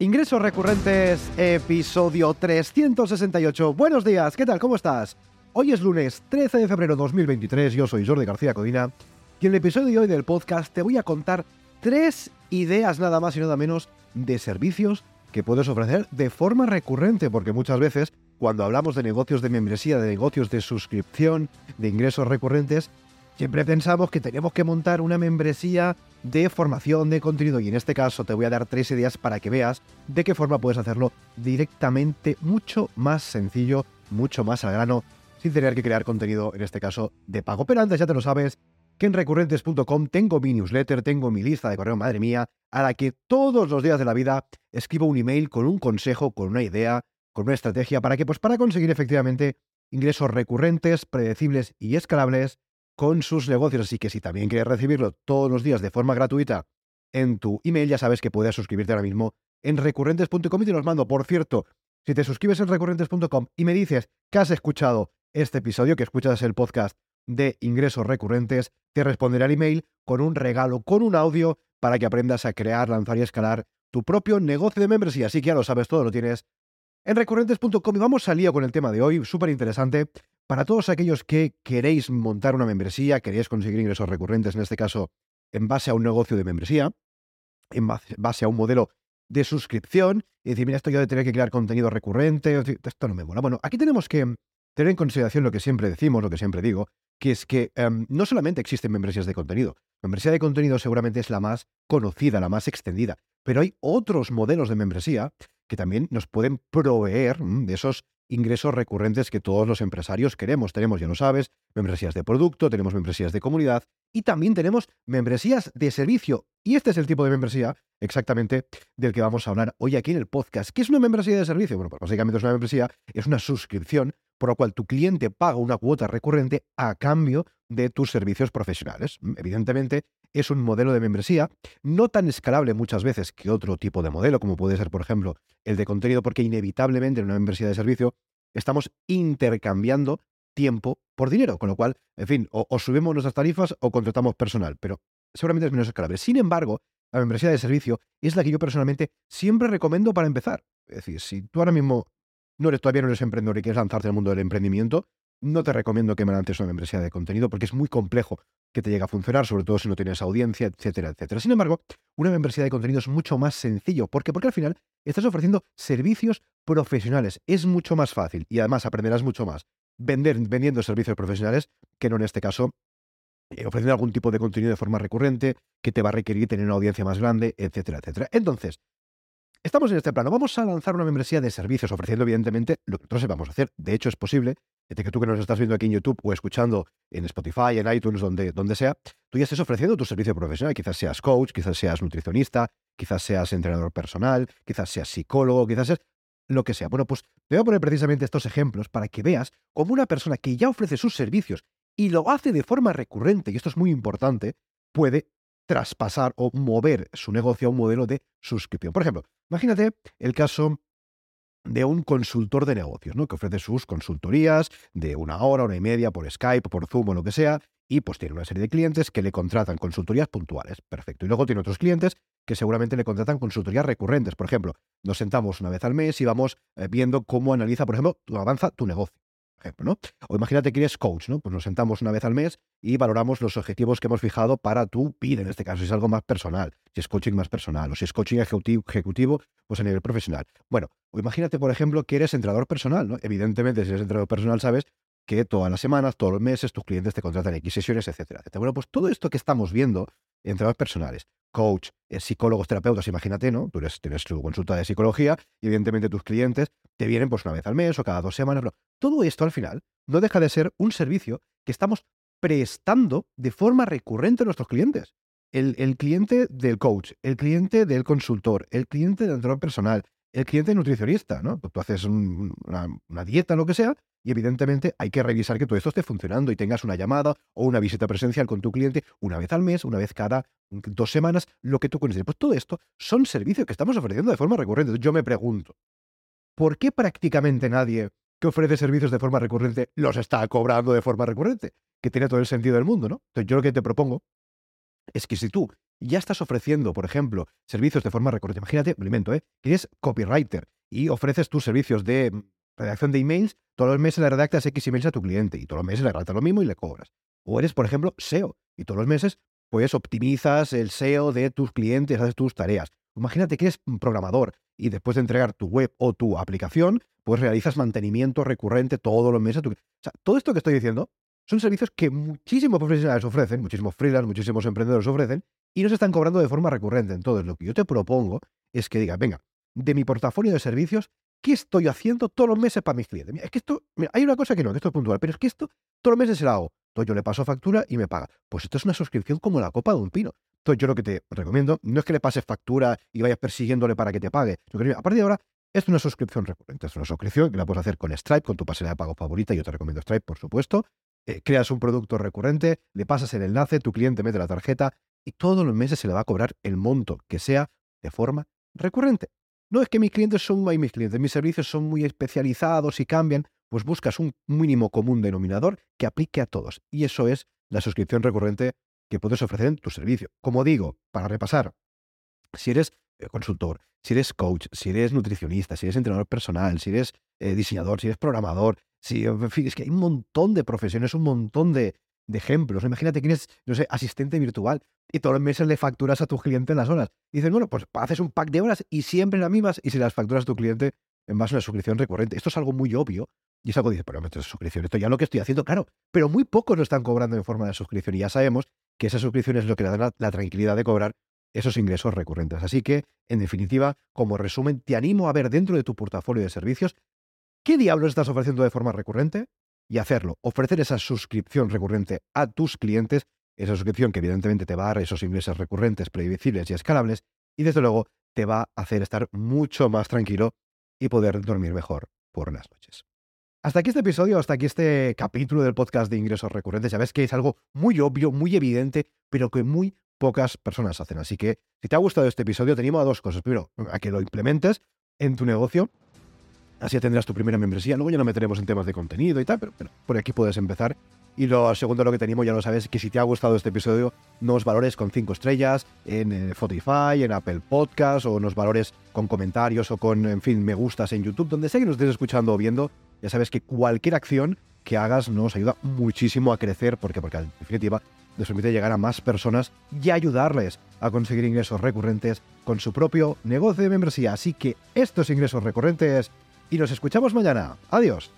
Ingresos recurrentes, episodio 368. Buenos días, ¿qué tal? ¿Cómo estás? Hoy es lunes 13 de febrero de 2023, yo soy Jordi García Codina y en el episodio de hoy del podcast te voy a contar tres ideas nada más y nada menos de servicios que puedes ofrecer de forma recurrente, porque muchas veces cuando hablamos de negocios de membresía, de negocios de suscripción, de ingresos recurrentes, siempre pensamos que tenemos que montar una membresía de formación de contenido y en este caso te voy a dar tres ideas para que veas de qué forma puedes hacerlo directamente mucho más sencillo, mucho más al grano, sin tener que crear contenido en este caso de pago. Pero antes ya te lo sabes, que en recurrentes.com tengo mi newsletter, tengo mi lista de correo, madre mía, a la que todos los días de la vida escribo un email con un consejo, con una idea, con una estrategia para que pues para conseguir efectivamente ingresos recurrentes, predecibles y escalables con sus negocios. Así que si también quieres recibirlo todos los días de forma gratuita en tu email, ya sabes que puedes suscribirte ahora mismo en recurrentes.com y te los mando. Por cierto, si te suscribes en recurrentes.com y me dices que has escuchado este episodio, que escuchas el podcast de ingresos recurrentes, te responderé al email con un regalo, con un audio para que aprendas a crear, lanzar y escalar tu propio negocio de membresía. Así que ya lo sabes, todo lo tienes en recurrentes.com y vamos al lío con el tema de hoy, súper interesante. Para todos aquellos que queréis montar una membresía, queréis conseguir ingresos recurrentes, en este caso en base a un negocio de membresía, en base a un modelo de suscripción, y decir, mira, esto yo de tener que crear contenido recurrente, esto no me mola. Bueno, aquí tenemos que tener en consideración lo que siempre decimos, lo que siempre digo, que es que em, no solamente existen membresías de contenido, membresía de contenido seguramente es la más conocida, la más extendida, pero hay otros modelos de membresía que también nos pueden proveer mm, de esos ingresos recurrentes que todos los empresarios queremos. Tenemos, ya lo sabes, membresías de producto, tenemos membresías de comunidad y también tenemos membresías de servicio. Y este es el tipo de membresía exactamente del que vamos a hablar hoy aquí en el podcast. ¿Qué es una membresía de servicio? Bueno, pues básicamente es una membresía, es una suscripción por lo cual tu cliente paga una cuota recurrente a cambio de tus servicios profesionales. Evidentemente, es un modelo de membresía no tan escalable muchas veces que otro tipo de modelo, como puede ser, por ejemplo, el de contenido, porque inevitablemente en una membresía de servicio estamos intercambiando tiempo por dinero, con lo cual, en fin, o, subimos nuestras tarifas o contratamos personal, pero seguramente es menos escalable. Sin embargo, la membresía de servicio es la que yo personalmente siempre recomiendo para empezar. Es decir, si tú ahora mismo no eres, todavía no eres emprendedor y quieres lanzarte al mundo del emprendimiento, no te recomiendo que me lances una membresía de contenido porque es muy complejo que te llegue a funcionar, sobre todo si no tienes audiencia, etcétera, etcétera. Sin embargo, una membresía de contenido es mucho más sencillo. ¿Por qué? Porque al final estás ofreciendo servicios profesionales. Es mucho más fácil y además aprenderás mucho más vender, vendiendo servicios profesionales que no en este caso eh, ofreciendo algún tipo de contenido de forma recurrente que te va a requerir tener una audiencia más grande, etcétera, etcétera. Entonces, estamos en este plano. Vamos a lanzar una membresía de servicios ofreciendo evidentemente lo que nosotros sepamos hacer. De hecho, es posible que tú que nos estás viendo aquí en YouTube o escuchando en Spotify, en iTunes, donde, donde sea, tú ya estés ofreciendo tu servicio profesional. Quizás seas coach, quizás seas nutricionista, quizás seas entrenador personal, quizás seas psicólogo, quizás seas lo que sea. Bueno, pues te voy a poner precisamente estos ejemplos para que veas cómo una persona que ya ofrece sus servicios y lo hace de forma recurrente, y esto es muy importante, puede traspasar o mover su negocio a un modelo de suscripción. Por ejemplo, imagínate el caso de un consultor de negocios, ¿no? Que ofrece sus consultorías de una hora, hora y media por Skype, por Zoom o lo que sea, y pues tiene una serie de clientes que le contratan consultorías puntuales. Perfecto. Y luego tiene otros clientes que seguramente le contratan consultorías recurrentes. Por ejemplo, nos sentamos una vez al mes y vamos eh, viendo cómo analiza, por ejemplo, avanza tu negocio ¿no? O imagínate que eres coach, ¿no? Pues nos sentamos una vez al mes y valoramos los objetivos que hemos fijado para tu vida, en este caso, si es algo más personal, si es coaching más personal, o si es coaching ejecutivo, pues a nivel profesional. Bueno, o imagínate, por ejemplo, que eres entrenador personal, ¿no? Evidentemente, si eres entrenador personal, sabes que todas las semanas, todos los meses, tus clientes te contratan X sesiones, etcétera, etcétera. Bueno, pues todo esto que estamos viendo, entrenadores personales, coach, eh, psicólogos, terapeutas, imagínate, ¿no? Tú eres, tienes tu consulta de psicología y evidentemente tus clientes te vienen pues una vez al mes o cada dos semanas. Todo esto al final no deja de ser un servicio que estamos prestando de forma recurrente a nuestros clientes. El, el cliente del coach, el cliente del consultor, el cliente del entrenador personal, el cliente nutricionista, ¿no? Tú haces una, una, dieta, lo que sea, y evidentemente hay que revisar que todo esto esté funcionando y tengas una llamada o una visita presencial con tu cliente una vez al mes, una vez cada dos semanas, lo que tú consideres. Pues todo esto son servicios que estamos ofreciendo de forma recurrente. Yo me pregunto, ¿por qué prácticamente nadie que ofrece servicios de forma recurrente los está cobrando de forma recurrente? Que tiene todo el sentido del mundo, ¿no? Entonces yo lo que te propongo es que si tú ya estás ofreciendo, por ejemplo, servicios de forma recurrente. Imagínate, me invento, ¿eh? que eres copywriter y ofreces tus servicios de mm, redacción de emails, todos los meses le redactas X emails a tu cliente y todos los meses le redactas lo mismo y le cobras. O eres, por ejemplo, SEO y todos los meses pues optimizas el SEO de tus clientes, haces tus tareas. Imagínate que eres programador y después de entregar tu web o tu aplicación, pues realizas mantenimiento recurrente todos los meses. O sea, todo esto que estoy diciendo son servicios que muchísimos profesionales ofrecen, muchísimos freelance, muchísimos emprendedores ofrecen y no se están cobrando de forma recurrente. Entonces, lo que yo te propongo es que digas, venga, de mi portafolio de servicios, ¿qué estoy haciendo todos los meses para mis clientes? es que esto, hay una cosa que no, que esto es puntual, pero es que esto todos los meses se lo hago. Entonces yo le paso factura y me paga. Pues esto es una suscripción como la copa de un pino. Yo lo que te recomiendo no es que le pases factura y vayas persiguiéndole para que te pague. a partir de ahora es una suscripción recurrente. Es una suscripción que la puedes hacer con Stripe, con tu pasarela de pago favorita. Yo te recomiendo Stripe, por supuesto. Eh, creas un producto recurrente, le pasas el enlace, tu cliente mete la tarjeta y todos los meses se le va a cobrar el monto que sea de forma recurrente. No es que mis clientes son muy mis clientes, mis servicios son muy especializados y cambian, pues buscas un mínimo común denominador que aplique a todos. Y eso es la suscripción recurrente que puedes ofrecer en tu servicio. Como digo, para repasar, si eres eh, consultor, si eres coach, si eres nutricionista, si eres entrenador personal, si eres eh, diseñador, si eres programador, si, en fin, es que hay un montón de profesiones, un montón de, ejemplos. Imagínate que eres, no sé, asistente virtual y todos los meses le facturas a tu cliente en las horas. Dices, bueno, pues haces un pack de horas y siempre las mismas y si las facturas a tu cliente en base a una suscripción recurrente. Esto es algo muy obvio. Y es algo que dices, pero metes suscripción, esto ya lo que estoy haciendo, claro, pero muy pocos lo están cobrando en forma de suscripción y ya sabemos que esa suscripción es lo que le da la tranquilidad de cobrar esos ingresos recurrentes. Así que, en definitiva, como resumen, te animo a ver dentro de tu portafolio de servicios qué diablos estás ofreciendo de forma recurrente y hacerlo, ofrecer esa suscripción recurrente a tus clientes, esa suscripción que evidentemente te va a dar esos ingresos recurrentes, previsibles y escalables, y desde luego te va a hacer estar mucho más tranquilo y poder dormir mejor por las noches. Hasta aquí este episodio, hasta aquí este capítulo del podcast de ingresos recurrentes. Ya ves que es algo muy obvio, muy evidente, pero que muy pocas personas hacen. Así que si te ha gustado este episodio, te animo a dos cosas. Primero, a que lo implementes en tu negocio Así tendrás tu primera membresía. Luego ya no meteremos en temas de contenido y tal, pero, por aquí puedes empezar. Y lo segundo, lo que tenemos, ya lo sabes, que si te ha gustado este episodio, nos valores con 5 estrellas en eh, Spotify, en Apple Podcast, o nos valores con comentarios o con, en fin, me gustas en YouTube, donde sea que nos estés escuchando o viendo. Ya sabes que cualquier acción que hagas nos ayuda muchísimo a crecer, porque, porque en definitiva nos permite llegar a más personas y ayudarles a conseguir ingresos recurrentes con su propio negocio de membresía. Así que estos ingresos recurrentes y nos escuchamos mañana. Adiós.